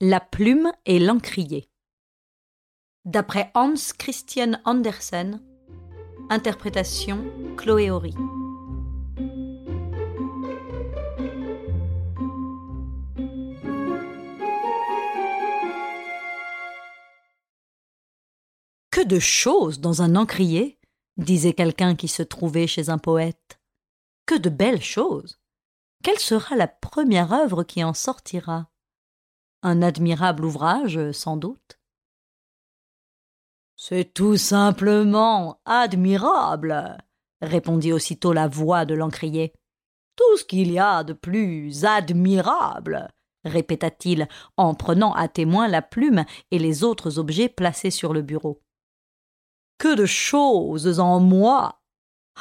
La plume et l'encrier. D'après Hans Christian Andersen, interprétation Chloé Horry. Que de choses dans un encrier, disait quelqu'un qui se trouvait chez un poète. Que de belles choses. Quelle sera la première œuvre qui en sortira? Un admirable ouvrage, sans doute. C'est tout simplement admirable, répondit aussitôt la voix de l'encrier. Tout ce qu'il y a de plus admirable, répéta-t-il en prenant à témoin la plume et les autres objets placés sur le bureau. Que de choses en moi.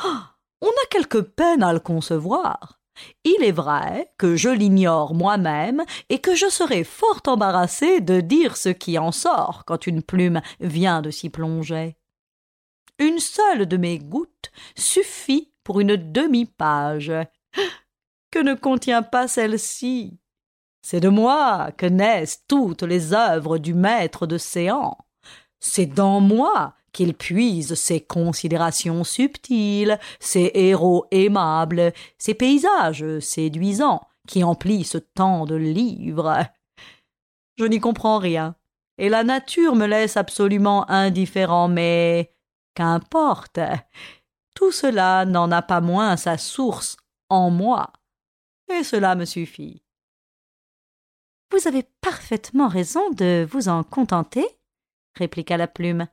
Ah, on a quelque peine à le concevoir. Il est vrai que je l'ignore moi-même et que je serais fort embarrassé de dire ce qui en sort quand une plume vient de s'y plonger. Une seule de mes gouttes suffit pour une demi-page. Que ne contient pas celle-ci? C'est de moi que naissent toutes les œuvres du maître de séant. C'est dans moi qu'il puise ses considérations subtiles, ses héros aimables, ses paysages séduisants, qui emplissent tant de livres. Je n'y comprends rien, et la nature me laisse absolument indifférent, mais qu'importe. Tout cela n'en a pas moins sa source en moi, et cela me suffit. Vous avez parfaitement raison de vous en contenter, répliqua la plume.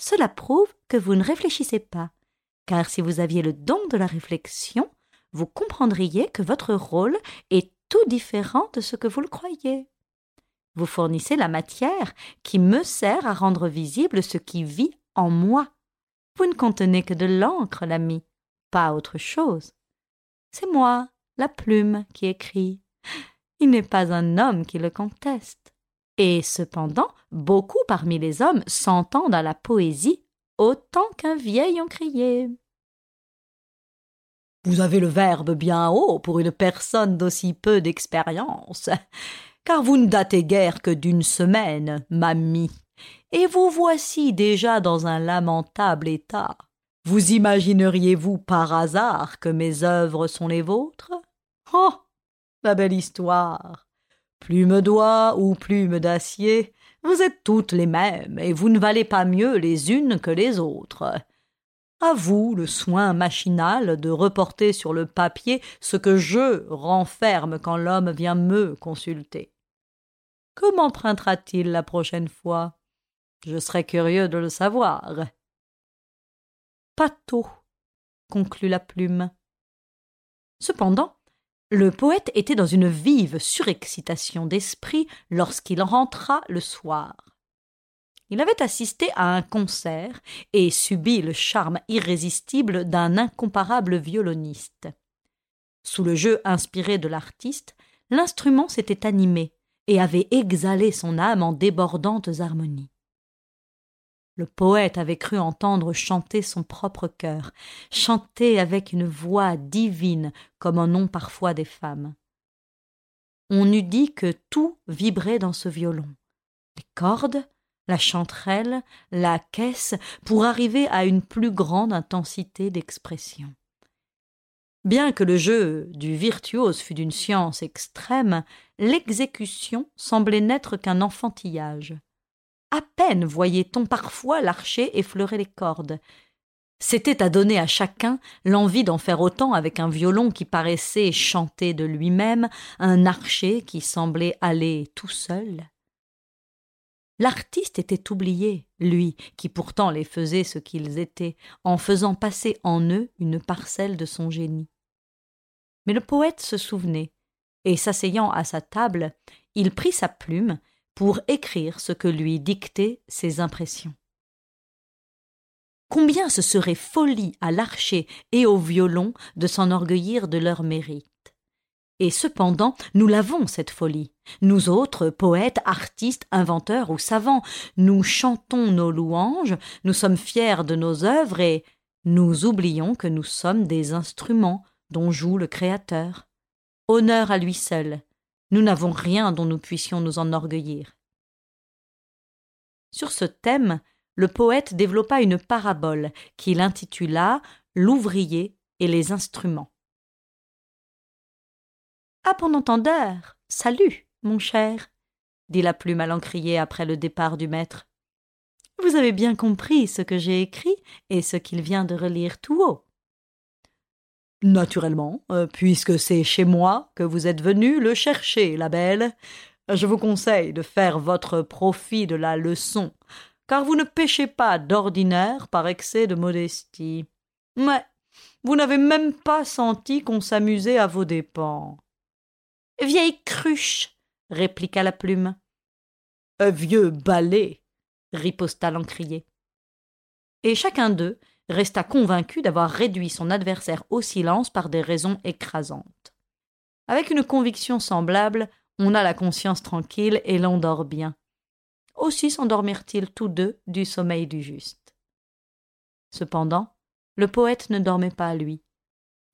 Cela prouve que vous ne réfléchissez pas, car si vous aviez le don de la réflexion, vous comprendriez que votre rôle est tout différent de ce que vous le croyez. Vous fournissez la matière qui me sert à rendre visible ce qui vit en moi. Vous ne contenez que de l'encre, l'ami, pas autre chose. C'est moi, la plume, qui écrit. Il n'est pas un homme qui le conteste. Et cependant, beaucoup parmi les hommes s'entendent à la poésie autant qu'un vieil encrier. Vous avez le verbe bien haut pour une personne d'aussi peu d'expérience, car vous ne datez guère que d'une semaine, mamie, et vous voici déjà dans un lamentable état. Vous imagineriez-vous par hasard que mes œuvres sont les vôtres? Oh. La belle histoire. Plume d'oie ou plume d'acier, vous êtes toutes les mêmes, et vous ne valez pas mieux les unes que les autres. À vous le soin machinal de reporter sur le papier ce que je renferme quand l'homme vient me consulter. Que m'empruntera-t-il la prochaine fois? Je serais curieux de le savoir. Pas conclut la plume. Cependant, le poète était dans une vive surexcitation d'esprit lorsqu'il rentra le soir. Il avait assisté à un concert et subi le charme irrésistible d'un incomparable violoniste. Sous le jeu inspiré de l'artiste, l'instrument s'était animé et avait exhalé son âme en débordantes harmonies. Le poète avait cru entendre chanter son propre cœur, chanter avec une voix divine comme en ont parfois des femmes. On eût dit que tout vibrait dans ce violon. Les cordes, la chanterelle, la caisse, pour arriver à une plus grande intensité d'expression. Bien que le jeu du virtuose fût d'une science extrême, l'exécution semblait n'être qu'un enfantillage. À peine voyait-on parfois l'archer effleurer les cordes. C'était à donner à chacun l'envie d'en faire autant avec un violon qui paraissait chanter de lui-même, un archer qui semblait aller tout seul. L'artiste était oublié, lui, qui pourtant les faisait ce qu'ils étaient, en faisant passer en eux une parcelle de son génie. Mais le poète se souvenait, et s'asseyant à sa table, il prit sa plume pour écrire ce que lui dictaient ses impressions. Combien ce serait folie à l'archer et au violon de s'enorgueillir de leur mérite. Et cependant, nous l'avons, cette folie. Nous autres, poètes, artistes, inventeurs ou savants, nous chantons nos louanges, nous sommes fiers de nos œuvres et nous oublions que nous sommes des instruments dont joue le Créateur. Honneur à lui seul, Nous n'avons rien dont nous puissions nous enorgueillir. Sur ce thème, le poète développa une parabole qu'il intitula L'ouvrier et les instruments. Ah, bon entendeur, salut, mon cher, dit la plume à l'encrier après le départ du maître. Vous avez bien compris ce que j'ai écrit et ce qu'il vient de relire tout haut. Naturellement, euh, puisque c'est chez moi que vous êtes venu le chercher, la belle. Je vous conseille de faire votre profit de la leçon, car vous ne péchez pas d'ordinaire par excès de modestie. Mais vous n'avez même pas senti qu'on s'amusait à vos dépens. Vieille cruche, répliqua la plume. Vieux balai, riposta l'encrier. Et chacun d'eux resta convaincu d'avoir réduit son adversaire au silence par des raisons écrasantes. Avec une conviction semblable, on a la conscience tranquille et l'on dort bien. Aussi s'endormirent-ils tous deux du sommeil du juste. Cependant, le poète ne dormait pas, lui.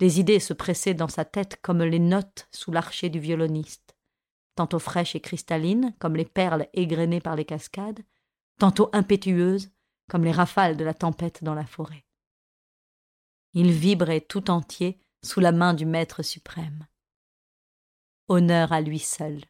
Les idées se pressaient dans sa tête comme les notes sous l'archet du violoniste, tantôt fraîches et cristallines comme les perles égrenées par les cascades, tantôt impétueuses comme les rafales de la tempête dans la forêt. Il vibrait tout entier sous la main du Maître suprême. Honneur à lui seul.